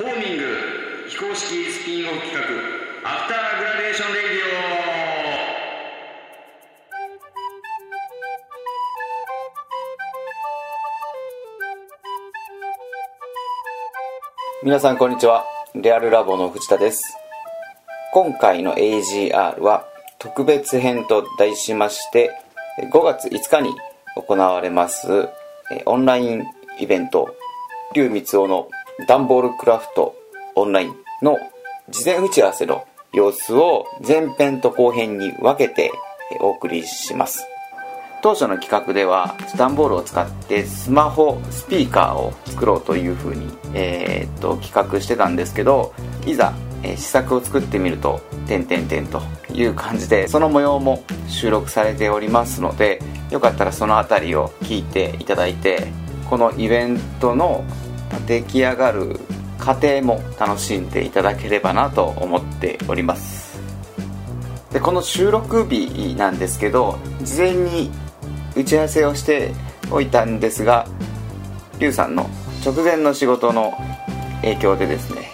ホーミング非公式スピンオフ企画 After Gradation Radio。皆さんこんにちは。レアルラボの藤田です。今回の AGR は特別編と題しまして5月5日に行われますオンラインイベント龍光雄のダンボールクラフトオンラインの事前打ち合わせの様子を前編と後編に分けてお送りします。当初の企画では段ボールを使ってスマホスピーカーを作ろうというふうに、えーっと企画してたんですけどいざ、試作を作ってみると「点点点」という感じでその模様も収録されておりますのでよかったらその辺りを聞いていただいてこのイベントの出来上がる過程も楽しんでいただければなと思っております。でこの収録日なんですけど事前に打ち合わせをしておいたんですがリュウさんの直前の仕事の影響でですね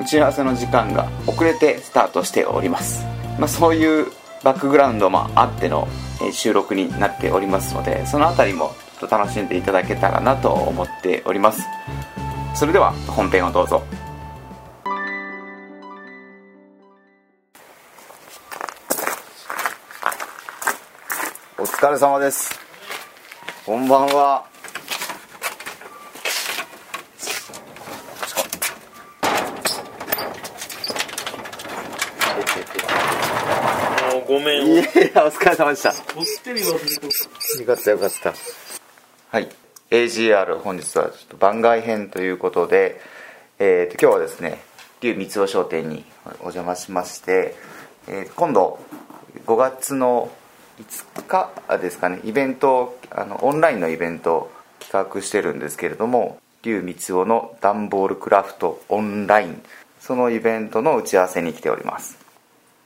打ち合わせの時間が遅れてスタートしております、まあ、そういうバックグラウンドもあっての収録になっておりますのでその辺りも楽しんでいただけたらなと思っております。それでは本編をどうぞ。お疲れ様です。こんばんは。ごめんいやお疲れ様でした。よかったよかった。はい AGR 本日はちょっと番外編ということで、えーと今日はですね龍光雄商店にお邪魔しまして、えー今度5月の5日ですかねイベントあのオンラインのイベントを企画してるんですけれども龍光雄のダンボールクラフトオンラインそのイベントの打ち合わせに来ております。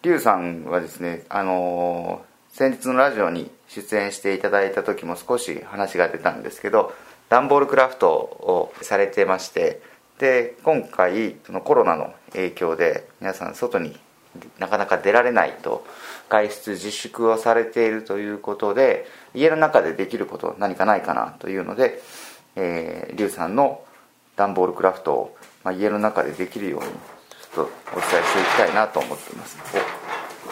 リュウさんはですね、あのー先日のラジオに出演していただいた時も少し話が出たんですけどダンボールクラフトをされてましてで今回そのコロナの影響で皆さん外になかなか出られないと外出自粛をされているということで家の中でできること何かないかなというので、えー、リュウさんのダンボールクラフトを、まあ、家の中でできるようにちょっとお伝えしていきたいなと思っています。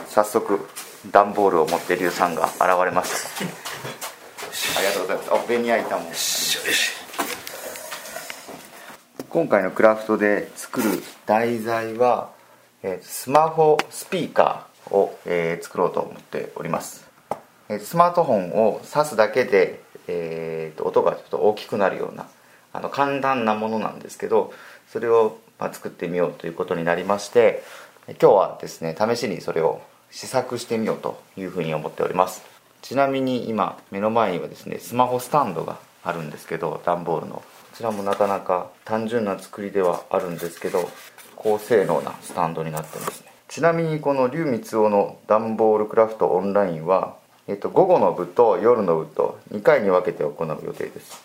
早速段ボールを持ってリュウさんが現れましたありがとうございます。あベニヤ板も今回のクラフトで作る題材は、えースマホスピーカーを、えー作ろうと思っております。えースマートフォンを挿すだけで、えーと音がちょっと大きくなるようなあの簡単なものなんですけどそれを、まあ、作ってみようということになりましてえ今日はですね試しにそれを試作してみようというふうに思っております。ちなみに今目の前にはですねスマホスタンドがあるんですけど段ボールの。こちらもなかなか単純な作りではあるんですけど高性能なスタンドになってますね。ちなみにこの龍光雄の段ボールクラフトオンラインは、えっと、午後の部と夜の部と2回に分けて行う予定です。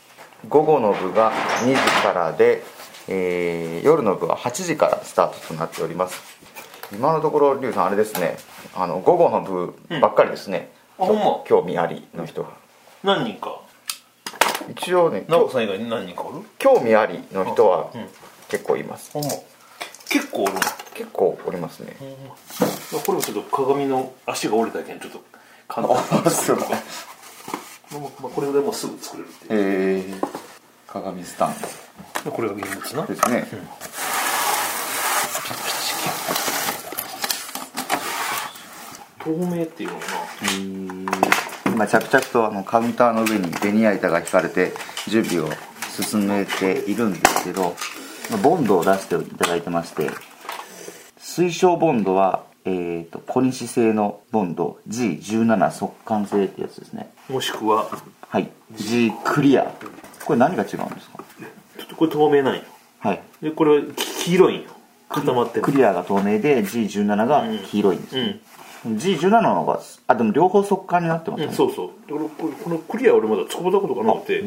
午後の部が2時からで、えー夜の部は8時からスタートとなっております。今のところ龍さんあれですね。あの午後の部ばっかりですね、うん。あほんま。興味ありの人が。何人か？一応ね直子さん以外に何人かおる？興味ありの人はうん。結構います。ほんま。結構おる結構おりますね。のこれもちょっと鏡の足が折れたけんちょっと簡単あそう。だまあまあこれでもうすぐ作れるっていう。え。ー、鏡スタンでこれが現物な。ドですね、透明っていうのは今着々とあのカウンターの上にベニヤ板が引かれて準備を進めているんですけどボンドを出していただいてまして水晶ボンドは、えー、と小西製のボンド G17 速乾性ってやつですね。なもしくははい。G クリア。これ何が違うんですか？ちょっとこれ透明なんよ。はい。でこれは黄色いんよ。固まってる。クリアが透明で G17 が黄色いんですね、G17 の方があでも両方速乾になってますね、うんそうそう。でこれこのクリア俺まだ使ったことがなくて。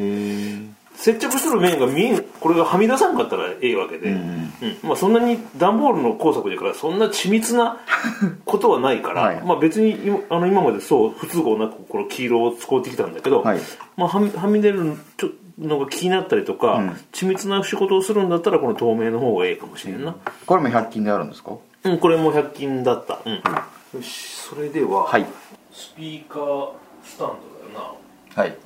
接着してる面が見えんこれがはみ出さんかったらええわけで、うんまあ、そんなに段ボールの工作だからそんな緻密な ことはないから、はい。まあ、別に今あの今までそう不都合なくこの黄色を使ってきたんだけど、はい。まあ、はみはみ出るちょのが気になったりとか、緻密な仕事をするんだったらこの透明の方がええかもしれんな、これも100均であるんですか？うん、これも100均だった、うんよしそれでは、はい。スピーカースタンドだよな。はい。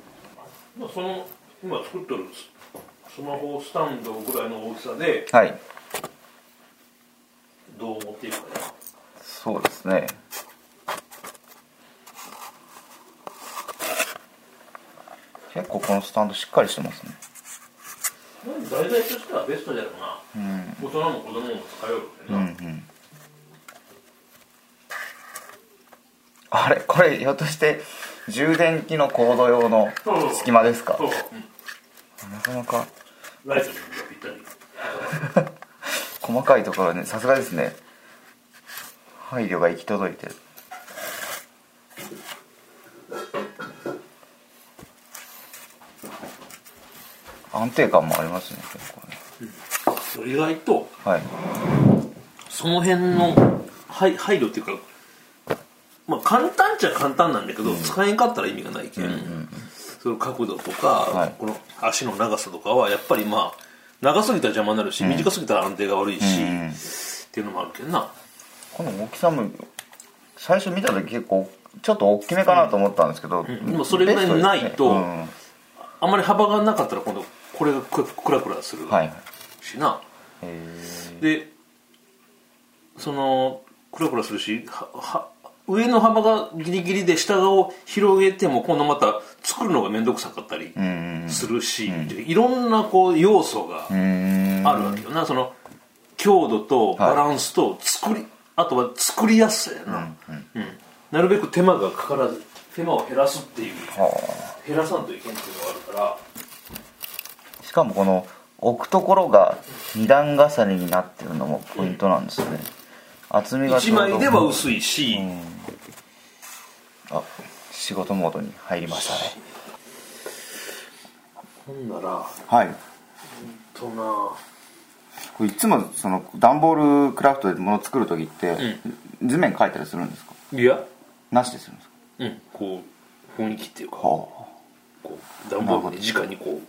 まあ、その今作ってるススマホスタンドぐらいの大きさではい。どう持っていくかな。そうですね。結構このスタンドしっかりしてますね。題材としてはベストじゃろうな、大人も子供も使えるってな、うんうんあれこれひょっとして充電器のコード用の隙間ですか？そう、なかなか。細かいところねさすがですね。配慮が行き届いてる。安定感もありますね結構ね。意外とはい。その辺の配配慮っていうかまあ簡単っちゃ簡単なんだけど、使えんかったら意味がないけん、その角度とか、はい。この足の長さとかはやっぱりまあ長すぎたら邪魔になるし、短すぎたら安定が悪いし、うんっていうのもあるけどな。この大きさも最初見た時結構ちょっと大きめかなと思ったんですけど、ん。でもそれぐらいないとね。あんまり幅がなかったら今度これがククラクラするうん、はい。しな、へでそのクラクラするしはは上の幅がギリギリで下側を広げても今度また作るのが面倒くさかったりするし、でいろんなこう要素がうんあるわけよな。その強度とバランスと作り、あとは作りやすさやな、うんなるべく手間がかからず手間を減らすっていうは減らさんといけんっていうのがあるから。あしかもこの置くところが二段重ねになってるのもポイントなんですね、厚みがち1ょうど。枚では薄いし、あ仕事モードに入りましたね。ほんならはい。とな。これいつもその段ボールクラフトで物作る時って、図面描いたりするんですか？いや。なしでするんですか？うんこう雰囲気っていうかはこう段ボールに直にこ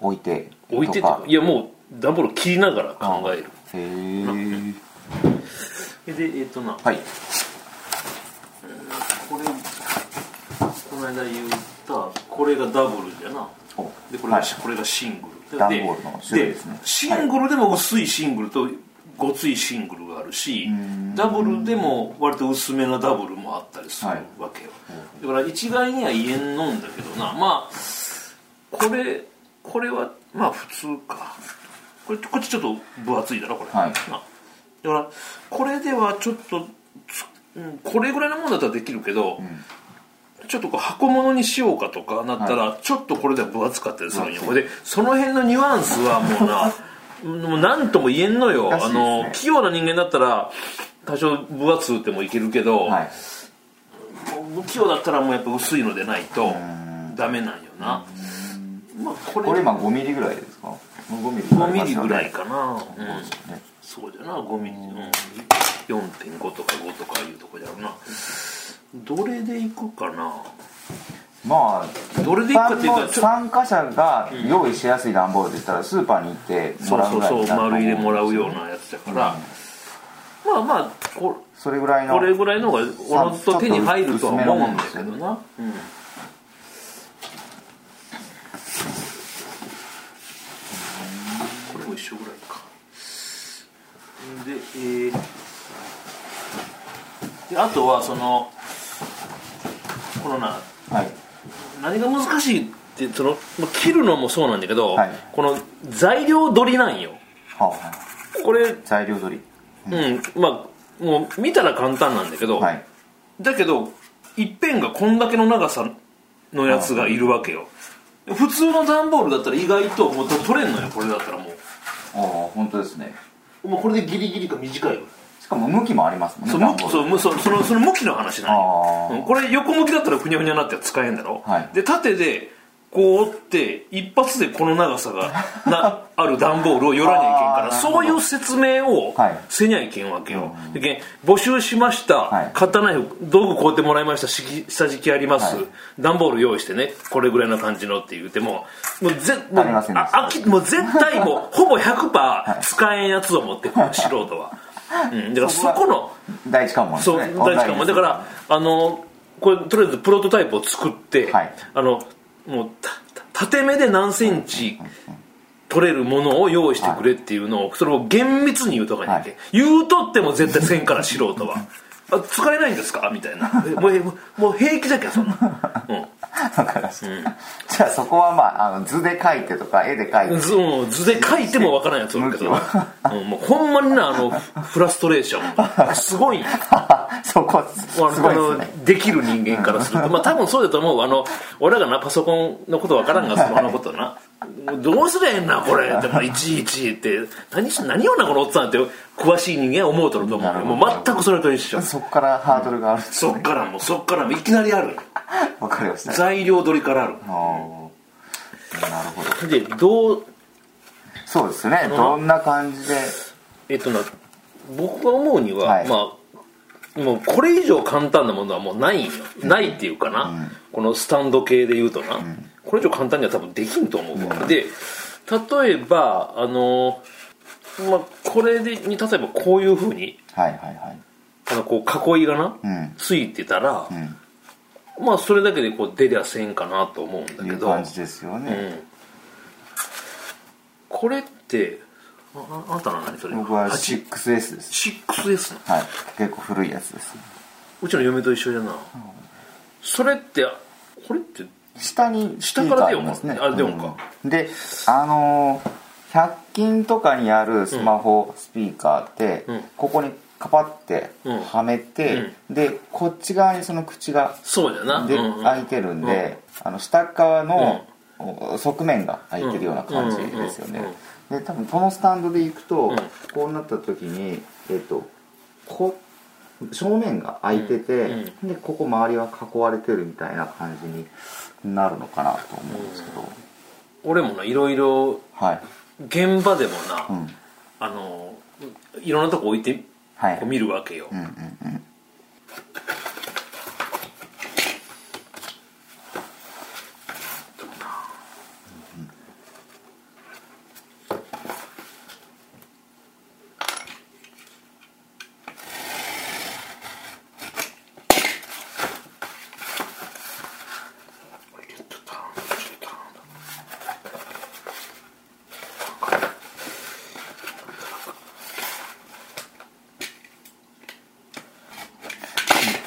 あ置いてう置いてっていうか。いやもう段ボール切りながら考える。へえでえっ、とな。はい。これこの間言ったこれがダブルじゃな。お。でこれが、はい。これがシングル。段ボールの種類ですね。シングルでも薄いシングルとごついシングルがあるしダブルでも割と薄めなダブルもあったりするはいわけよ、だから一概には言えんのんだけどな。まあこれこれはまあ普通か。これこっちちょっと分厚いだろこれ、はい。なだからこれではちょっとつうんこれぐらいのもんだったらできるけど、ちょっとこう箱物にしようかとかなったら、ちょっとこれでは分厚かったりするんよ、はいで。その辺のニュアンスはもうな もう何とも言えんのよ、ね。の器用な人間だったら多少分厚うてもいけるけど、はい。不器用だったらもうやっぱ薄いのでないとダメなんよな、まあこれこれ今5ミリぐらいですか？5ミリ5ミリぐらいかな、うん。ねそうじゃな5ミリ、うん、4.5とか5とかいうとこじゃろうな。どれでいくかな。まあどれでいくかっていう参加者が用意しやすい段ボールで言ったらスーパーに行ってもそうらうぐらいそう。そうになると思丸入れもらうようなやつだから、まあまあこそれぐらいのこれぐらいのがおのずと手に入るとは思うんだけどな、うんこれも一緒ぐらいかで,、えーであとはそのこのなはい。何が難しいってそのまあ切るのもそうなんだけど、はい。この材料取りなんよ。はあはあ。これ材料取り。うん。まあもう見たら簡単なんだけど、はい。だけどいっぺんがこんだけの長さのやつがいるわけよ。普通の段ボールだったら意外ともう取れんのよこれだったらもああ本当ですね。うもうこれでギリギリか短いぐらいしかも向きもありますもんねそ向きそそのその向きの話なのこれ横向きだったらふにゃふにゃになって使えんだろ、はい。で縦でこう折って一発でこの長さが なある段ボールを寄らにゃいけんからそういう説明をはい。せにゃいけんわけよ、でけん募集しました、はい。カッターナイフ道具買うてもらいました。し下敷きあります、はい。段ボール用意してね。これぐらいの感じのって言ってももうぜもうあもう絶対もうほぼ100%使えんやつを持ってくる素人は、うん、だからそこの。第一関門ですそうね大事かもだからあのこれとりあえずプロトタイプを作って、はい。あのもう縦目で何センチ取れるものを用意してくれっていうのをそれを厳密に言うとかにいけ、はい。言うとっても絶対せんから素人はあ使えないんですか？みたいな。えもうえもう平気じゃけんそんな、うん。わかりました、じゃあそこはまああの図で描いてとか絵で描いて。図うん図で書いてもわからんやつおるけど、うん、もうほんまになあのフラストレーション。すごい。そこすごいですね。できる人間からすると。まあ多分そうだと思う。あの俺らがなパソコンのことわからんがスマホのことなどうすりゃええんなこれってまあいちいちって何し何をなこのおっさんって詳しい人間は思うとると思う。よもう全くそれと一緒。そこからハードルがある。そっからもうそっからもういきなりある。わかりました。材料取りからある。なるほど。でどうそうですね。どんな感じで？えっとな僕が思うには、はい。まあもうこれ以上簡単なものはもうないないっていうかな、このスタンド系で言うとな、これ以上簡単には多分できんと思うわ、で例えばあのまあこれでに例えばこういうふうにはいはいはい。あのこう囲いがな、うん。ついてたら、ん。まあそれだけでこう出りゃせんかなと思うんだいけど。う感じですよね、うん、これってあああなたの何それ？僕は8 6S です。6S の？はい。結構古いやつですうちの嫁と一緒じゃな、それってこれって下に下から出ようかスピーカーあ出ようか。うん。であのー100均とかにあるスマホスピーカーって、うん。ここにカパってうん。はめて、でこっち側にその口がそうじゃな。で、開いてるんで、あの下側の、お側面が開いてるような感じですよね、で多分このスタンドでいくと、ん。こうなった時にえっ、とこ正面が開いてて、でここ周りは囲われてるみたいな感じになるのかなと思うんですけど、俺もないろいろはい。現場でもな、うん。あのいろんなとこ置いてはい。見るわけよ、うんうんうん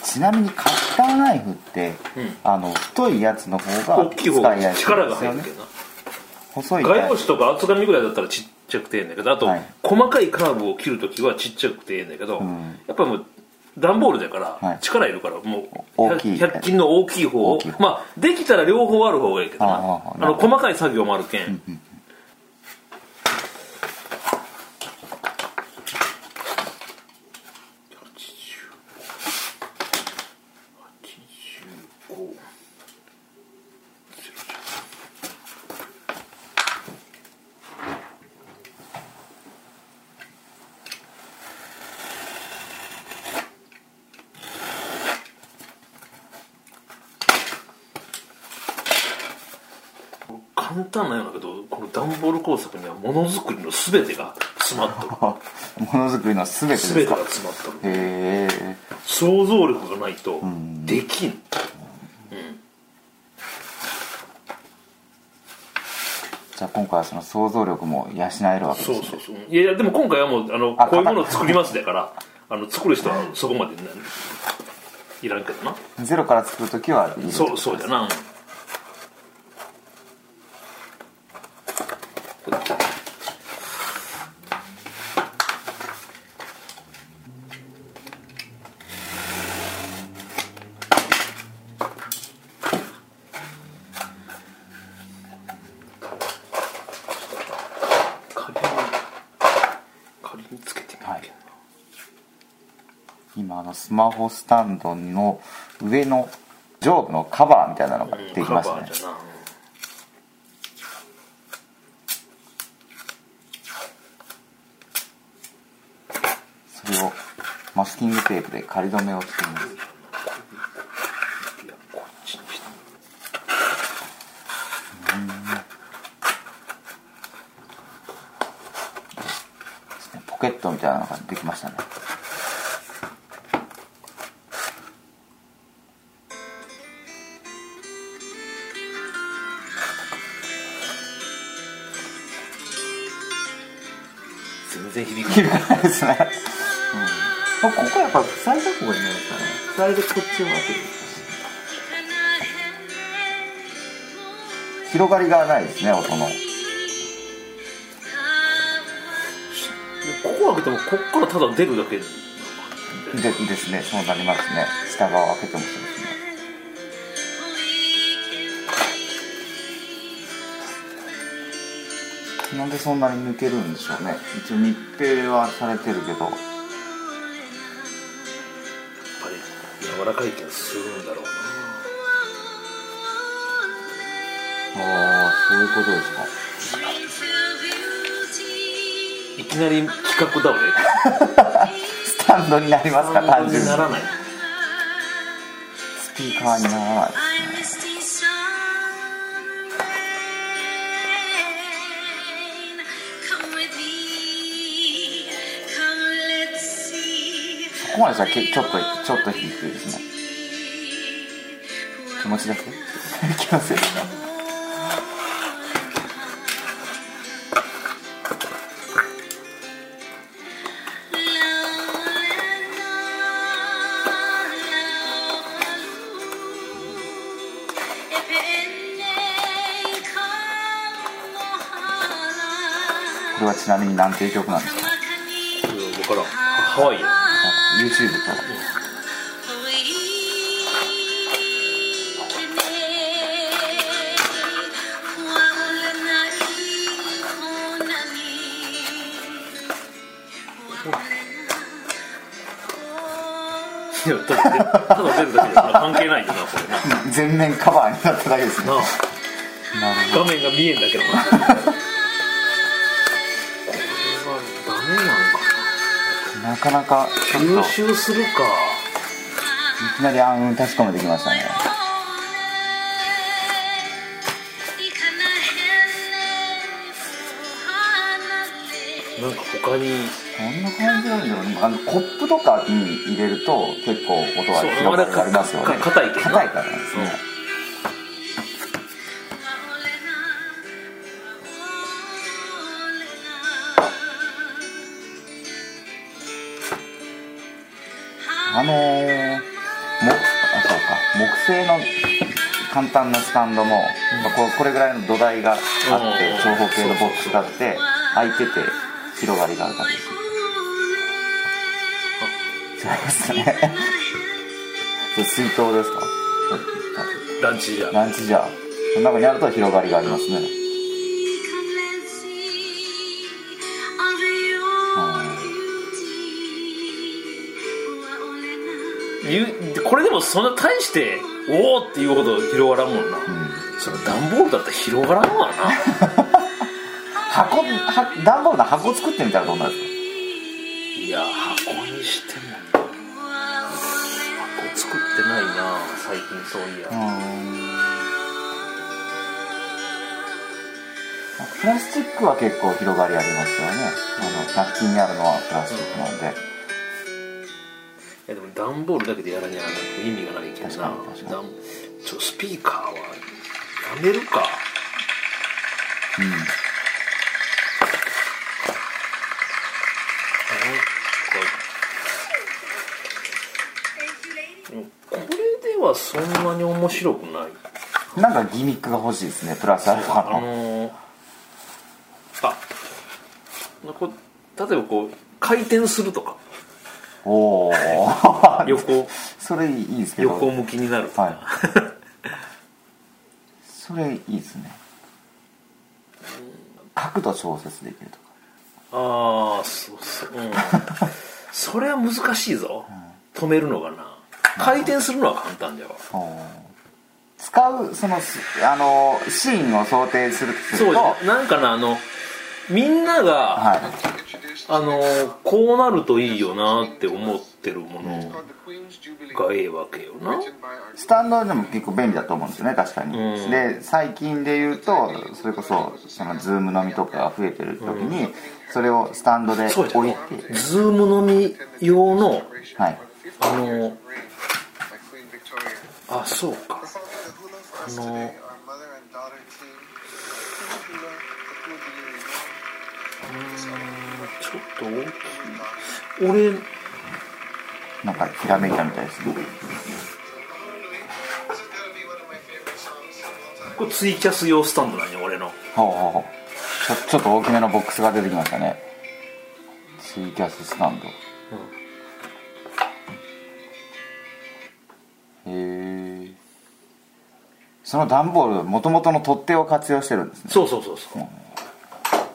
ちなみにカッターナイフって、あの太いやつの方が大きい方が使いやすい力が入るけどな細い画用紙とか厚紙ぐらいだったらちっちゃくてええんだけどあと、はい。細かいカーブを切るときはちっちゃくてええんだけど、ん。やっぱりもう段ボールだから、はい。力いるからもう大きい。100均の大きい方をまあできたら両方ある方がいいけどな。あの細かい作業もあるけん、簡単なよ。うだけどこの段ボール工作にはものづくりの全てが詰まっとる ものづくりの全てですか？全てが詰まっとるへえ。想像力がないとできん、じゃあ今回はその想像力も養えるわけですね。そうそうそう。いやいやでも今回はもうあのあこういうものを作りますだからあの作る人はそこまで、ね、いらんけどな。ゼロから作る時はそうそうじゃな仮に仮につけてみるけどな、今あのスマホスタンドの上の上部のカバーみたいなのができましたねカバーじゃなそれをマスキングテープで仮止めをしています。ポケットみたいなのができましたね。全然響かないですね、うん、ここやっぱ塞いだ方がいいんですかね。塞いでこっちを当て。る広がりがないですね音の。ここ開けてもこっからただ出るだけでですね。そうなりますね。下側を開けてもそうですね。なんでそんなに抜けるんでしょうね。一応密閉はされてるけど柔らかいけどするんだろうああそういうことですか。ないきなり企画倒れ？スタンドになりますか単純にならない。スピーカーにならないですねここまでじゃけちょっとちょっと低いですね。気持ちだけ？気のせいですか。これはちなみに何ていう曲なんですか？分から。んハワイや YouTube といやただただ出るだけで関係ないよなそれな。全面カバーになっただけですね。なあ。なるほど。画面が見えんだけどななんかなか吸収するか。いきなり暗雲確かめてきましたね。なんか他に。こんな感じなんだろうね。あのコップとかに入れると結構音が広がりますよね。硬いからですね、あのー、もあそうか。木製の簡単なスタンドも、まあこうこれぐらいの土台があってうん。長方形のボックスがあって開いてて広がりがあるだけです。違いますね。水筒ですか？ランチじゃランチじゃその中にあると広がりがありますねこれでもそんな大しておおっていうほど広がらんもんな、その段ボールだったら広がらんわな。箱は段ボールの箱作ってみたらどうなるいや箱にしてもな。箱作ってないな最近そういや、かプラスチックは結構広がりありますよね。あの100均にあるのはプラスチックなので、いやでも段ボールだけでやらにゃ意味がないけどな。ちょスピーカーはやめるか。なんかこれではそんなに面白くない。うん、なんかギミックが欲しいですねプラスアルファあののーあこう例えばこう回転するとかおお 横。それいいですけど。横向きになる。はい。それいいですね。角度調節できるとか。ああそうそう。うん。それは難しいぞ、止めるのがな。回転するのは簡単じゃわ使うそのすあのシーンを想定するとすそうなんかなあのみんなが、はいあのこうなるといいよなって思ってるものがええわけよな。スタンドでも結構便利だと思うんですよね確かに、うん。で最近で言うとそれこそそのズーム飲みとかが増えてる時に、それをスタンドで置いて。ズーム飲み用のはい。あのあそうか。あのちょっと大きい俺なんかひらめいたみたいですね。これツイキャス用スタンドなんよ俺の。ほうほうほう。ちょちょっと大きめのボックスが出てきましたね。ツイキャススタンド、へえその段ボールもともとの取っ手を活用してるんですね。そうそうそうそう。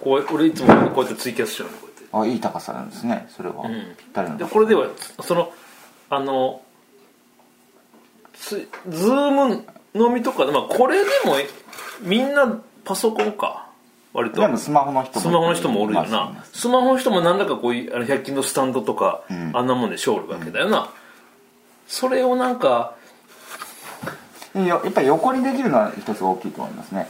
こう俺いつもこうやってツイキャスしちゃうのあいい高さなんですねそれは、ん。ぴったりのでこれではそのあのツズーム飲みとかで、まあ、これでもえみんなパソコンか。割と。でもスマホの人も。スマホの人もおるよいなスマホの人も何らかこういうあの100均のスタンドとか、ん。あんなもんでしょるわけだよな、それをなんかよやっぱり横にできるのは一つ大きいと思いますね。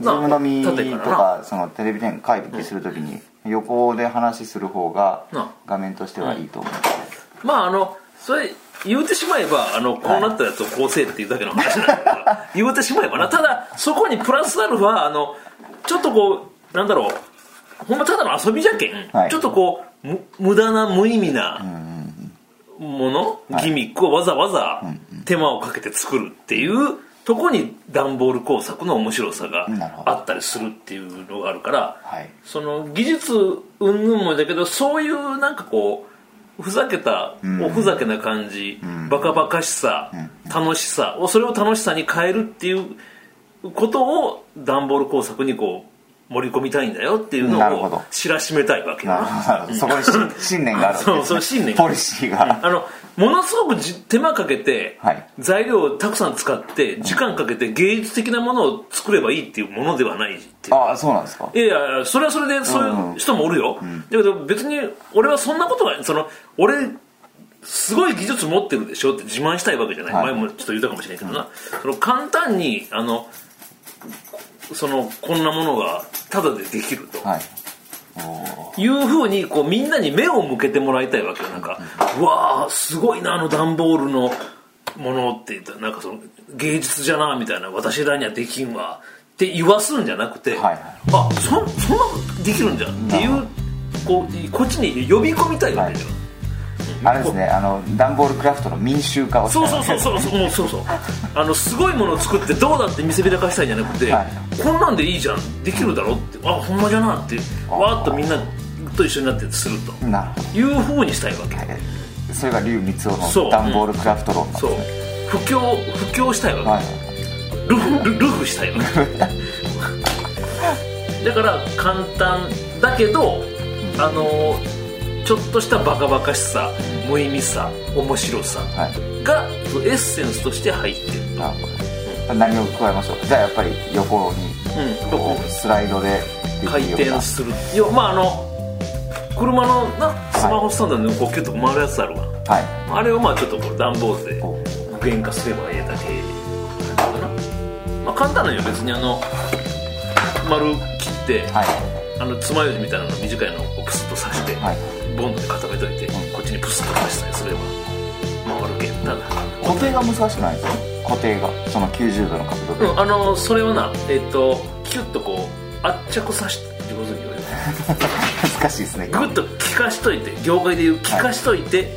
ズなーム飲みと縦かそのテレビ電話会議するときに横で話する方がな画面としてはいいと思うまああのそれ言うてしまえばあのこうなったやつをこうせえっていうだけの話なんだから言うてしまえばな。ただそこにプラスアルファあのちょっとこうなんだろうほんまただの遊びじゃけん、はい。ちょっとこうむ無駄な無意味なもの、ギミックをわざわざ手間をかけて作るっていうとこに段ボール工作の面白さがあったりするっていうのがあるから、はい。その技術云々もだけどそういうなんかこうふざけた、おふざけな感じ、バカバカしさ、楽しさをそれを楽しさに変えるっていうことを段ボール工作にこう盛り込みたいんだよっていうのを知らしめたいわけなるだほど。そこにし信念があるわけですね。そうそう信念がポリシーが。あのものすごくじ手間かけて、はい。材料をたくさん使って時間かけて芸術的なものを作ればいいっていうものではないっていう。ああそうなんですか。いやいやそれはそれでそういう人もおるよ、だけど別に俺はそんなことはその俺すごい技術持ってるでしょって自慢したいわけじゃない、はい。前もちょっと言ったかもしれないけどな、その簡単にあのそのこんなものがタダでできると、はいいうふうにこうみんなに目を向けてもらいたいわけよ。なんか、うわあすごいなあの段ボールのものって言ったらなんかその芸術じゃなみたいな私らにはできんわって言わすんじゃなくて、はいはいあそそんなできるんじゃんっていうこうこっちに呼び込みたいわけだよ、あれですねあの段ボールクラフトの民衆化をそうそうそうそうそうそうそうあのすごいものを作ってどうだって見せびらかしたいんじゃなくて、はいこんなんでいいじゃんできるだろってあほんまじゃなってわーっとみんなと一緒になってするというふうにしたいわけ、それが劉光雄の段ボールクラフト論なんですそう布教布教したいわけ、はいルフルルフしたいわけだから簡単だけどあのちょっとしたバカバカしさ無意味さ面白さはい。がエッセンスとして入ってる。なるほど何を加えましょうじゃあやっぱり横にうんスライドでで回転する。いやまああの車のなスマホスタンドでこうキュッと回るやつあるわ、はい。あれをまあちょっとこう段ボールでこ具現化すればええだけなんだな、まあ、簡単なのよ。別にあの丸切って、うはい。あの爪楊枝みたいなの短いのをプスッと刺して、はいボンドで固めといて、こっちにプスッと刺したりすれば回るけん。ただ。固定が難しくないですか？固定が。その90度の角度で、うんあのそれをなえっ、とキュッとこう圧着さして上手に言われる難しいですねグッと効かしといて業界でいう効かしといて、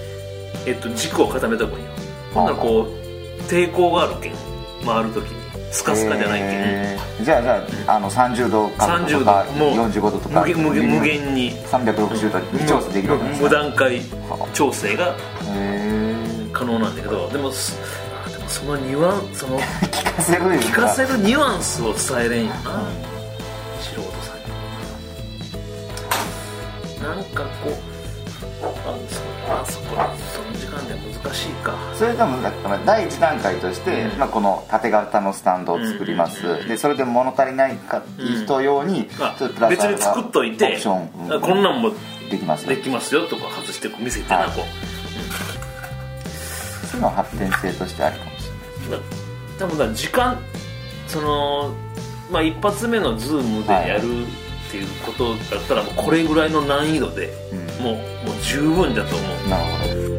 えっと、軸を固めとくんよ。ほんならこう抵抗があるけん回るときにスカスカじゃないけ？ん、えーじゃあじゃああの30度角度とか30度。もう45度とか無限無限に。360度に調整できるわけです無ね段階調整がへ可能なんだけどでもそのニュアンそのー 聞かせる聞かせるニュアンスを伝えれんよな。素人さんに。なんかこうあそあそこで難しいか。それでもだから第一段階として、まあ、この縦型のスタンドを作ります、うんうんうんでそれで物足りないか人用に、あちょっとプラス別に作っといてオプション、うん。こんなんもできますよ。できますよとか外して見せてなはいこそういうのは発展性としてあるかもしうだ多分だ時間そのまあ一発目のズームでやるっていうことだったらもうこれぐらいの難易度でれない、もうもう十分だと思う。うん、なるほど